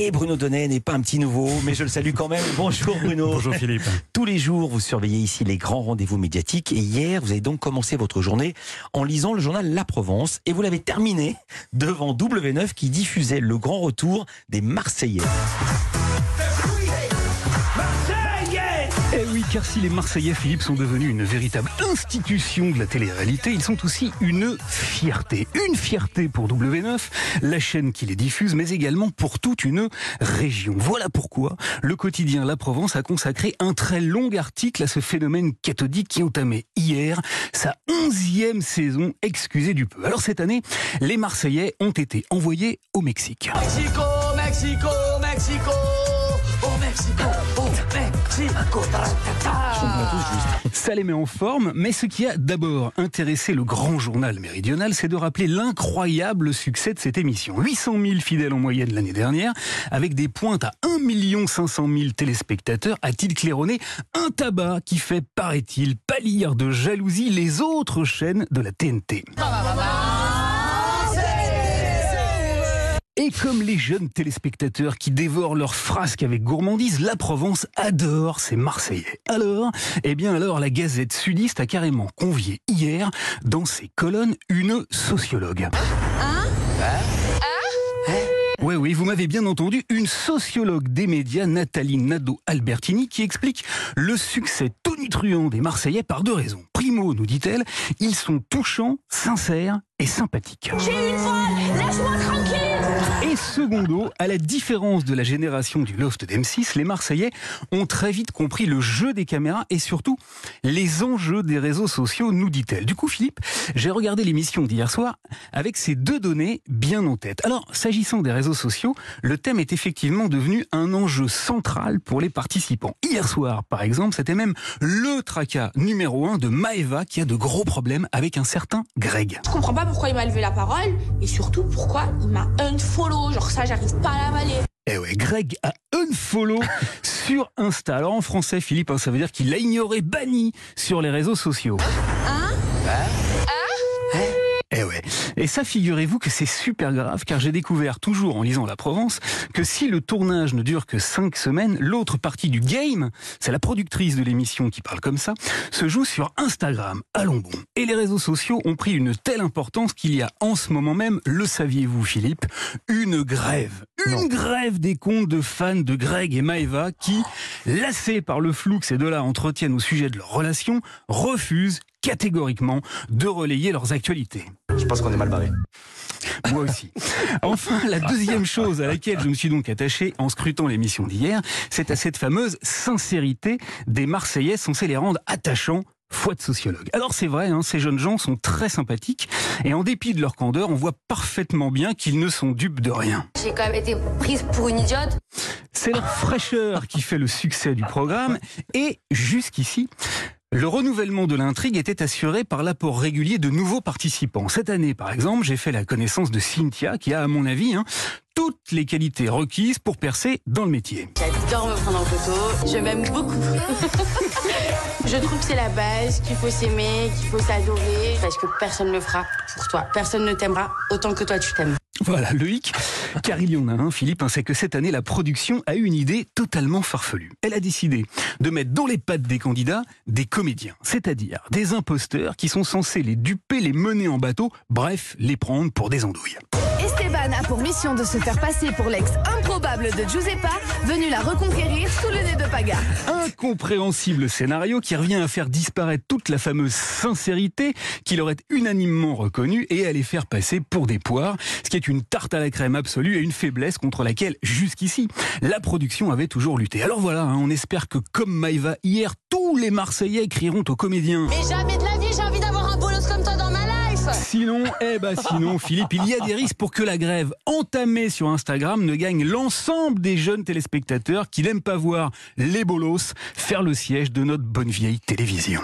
Et Bruno Donnet n'est pas un petit nouveau, mais je le salue quand même. Bonjour Bruno. Bonjour Philippe. Tous les jours, vous surveillez ici les grands rendez-vous médiatiques. Et hier, vous avez donc commencé votre journée en lisant le journal La Provence. Et vous l'avez terminé devant W9 qui diffusait le grand retour des Marseillais. Car si les Marseillais, Philippe, sont devenus une véritable institution de la télé-réalité, ils sont aussi une fierté. Une fierté pour W9, la chaîne qui les diffuse, mais également pour toute une région. Voilà pourquoi le quotidien La Provence a consacré un très long article à ce phénomène cathodique qui entamait hier sa onzième saison, excusez du peu. Alors cette année, les Marseillais ont été envoyés au Mexique. Mexico, Mexico, Mexico, au Mexico. Ça les met en forme, mais ce qui a d'abord intéressé le grand journal méridional, c'est de rappeler l'incroyable succès de cette émission. 800 000 fidèles en moyenne l'année dernière, avec des pointes à 1 500 000 téléspectateurs, a-t-il claironné un tabac qui fait, paraît-il, pâlir de jalousie les autres chaînes de la TNT. Comme les jeunes téléspectateurs qui dévorent leurs frasques avec gourmandise, la Provence adore ses Marseillais. Alors, eh bien alors, la Gazette sudiste a carrément convié hier, dans ses colonnes, une sociologue. Oui, oui, vous m'avez bien entendu, une sociologue des médias, Nathalie Nadeau-Albertini, qui explique le succès tonitruant des Marseillais par deux raisons. Primo, nous dit-elle, ils sont touchants, sincères et sympathiques. J'ai une Laisse-moi tranquille Et secondo, à la différence de la génération du loft d'M6, les Marseillais ont très vite compris le jeu des caméras et surtout les enjeux des réseaux sociaux, nous dit-elle. Du coup, Philippe, j'ai regardé l'émission d'hier soir avec ces deux données bien en tête. Alors, s'agissant des réseaux sociaux, le thème est effectivement devenu un enjeu central pour les participants. Hier soir, par exemple, c'était même le tracas numéro un de Maeva qui a de gros problèmes avec un certain Greg. Je comprends pas pourquoi il m'a levé la parole et surtout pourquoi il m'a unfollow. Genre ça, j'arrive pas à l'avaler. Eh ouais, Greg a unfollow sur Insta. Alors en français, Philippe, hein, ça veut dire qu'il l'a ignoré, banni sur les réseaux sociaux. Hein Eh ouais. Et ça, figurez-vous que c'est super grave, car j'ai découvert, toujours en lisant La Provence, que si le tournage ne dure que cinq semaines, l'autre partie du game, c'est la productrice de l'émission qui parle comme ça, se joue sur Instagram. Allons bon. Et les réseaux sociaux ont pris une telle importance qu'il y a en ce moment même, le saviez-vous Philippe, une grève. Une grève des comptes de fans de Greg et Maeva qui, lassés par le flou que ces deux-là entretiennent au sujet de leur relation, refusent catégoriquement de relayer leurs actualités. Je pense qu'on est mal barré. Moi aussi. Enfin, la deuxième chose à laquelle je me suis donc attaché en scrutant l'émission d'hier, c'est à cette fameuse sincérité des Marseillais censés les rendre attachants foi de sociologue. Alors c'est vrai, hein, ces jeunes gens sont très sympathiques et en dépit de leur candeur, on voit parfaitement bien qu'ils ne sont dupes de rien. J'ai quand même été prise pour une idiote. C'est leur fraîcheur qui fait le succès du programme et jusqu'ici, le renouvellement de l'intrigue était assuré par l'apport régulier de nouveaux participants. Cette année, par exemple, j'ai fait la connaissance de Cynthia, qui a, à mon avis, hein, toutes les qualités requises pour percer dans le métier. J'adore me prendre en photo. Je m'aime beaucoup. je trouve que c'est la base, qu'il faut s'aimer, qu'il faut s'adorer. Parce que personne ne le fera pour toi. Personne ne t'aimera autant que toi tu t'aimes. Voilà, le hic, car il y en a un, Philippe, hein, c'est que cette année, la production a eu une idée totalement farfelue. Elle a décidé de mettre dans les pattes des candidats des comédiens, c'est-à-dire des imposteurs qui sont censés les duper, les mener en bateau, bref, les prendre pour des andouilles. Esteban a pour mission de se faire passer pour l'ex improbable de Giuseppa, venu la reconquérir sous le nez de Paga. Incompréhensible scénario qui revient à faire disparaître toute la fameuse sincérité qu'il aurait unanimement reconnue et à les faire passer pour des poires, ce qui est une tarte à la crème absolue et une faiblesse contre laquelle, jusqu'ici, la production avait toujours lutté. Alors voilà, hein, on espère que comme Maïva hier, tous les Marseillais crieront aux comédiens. Mais jamais de la vie, j'ai envie d'avoir Sinon, eh ben sinon, Philippe, il y a des risques pour que la grève entamée sur Instagram ne gagne l'ensemble des jeunes téléspectateurs qui n'aiment pas voir les bolos faire le siège de notre bonne vieille télévision.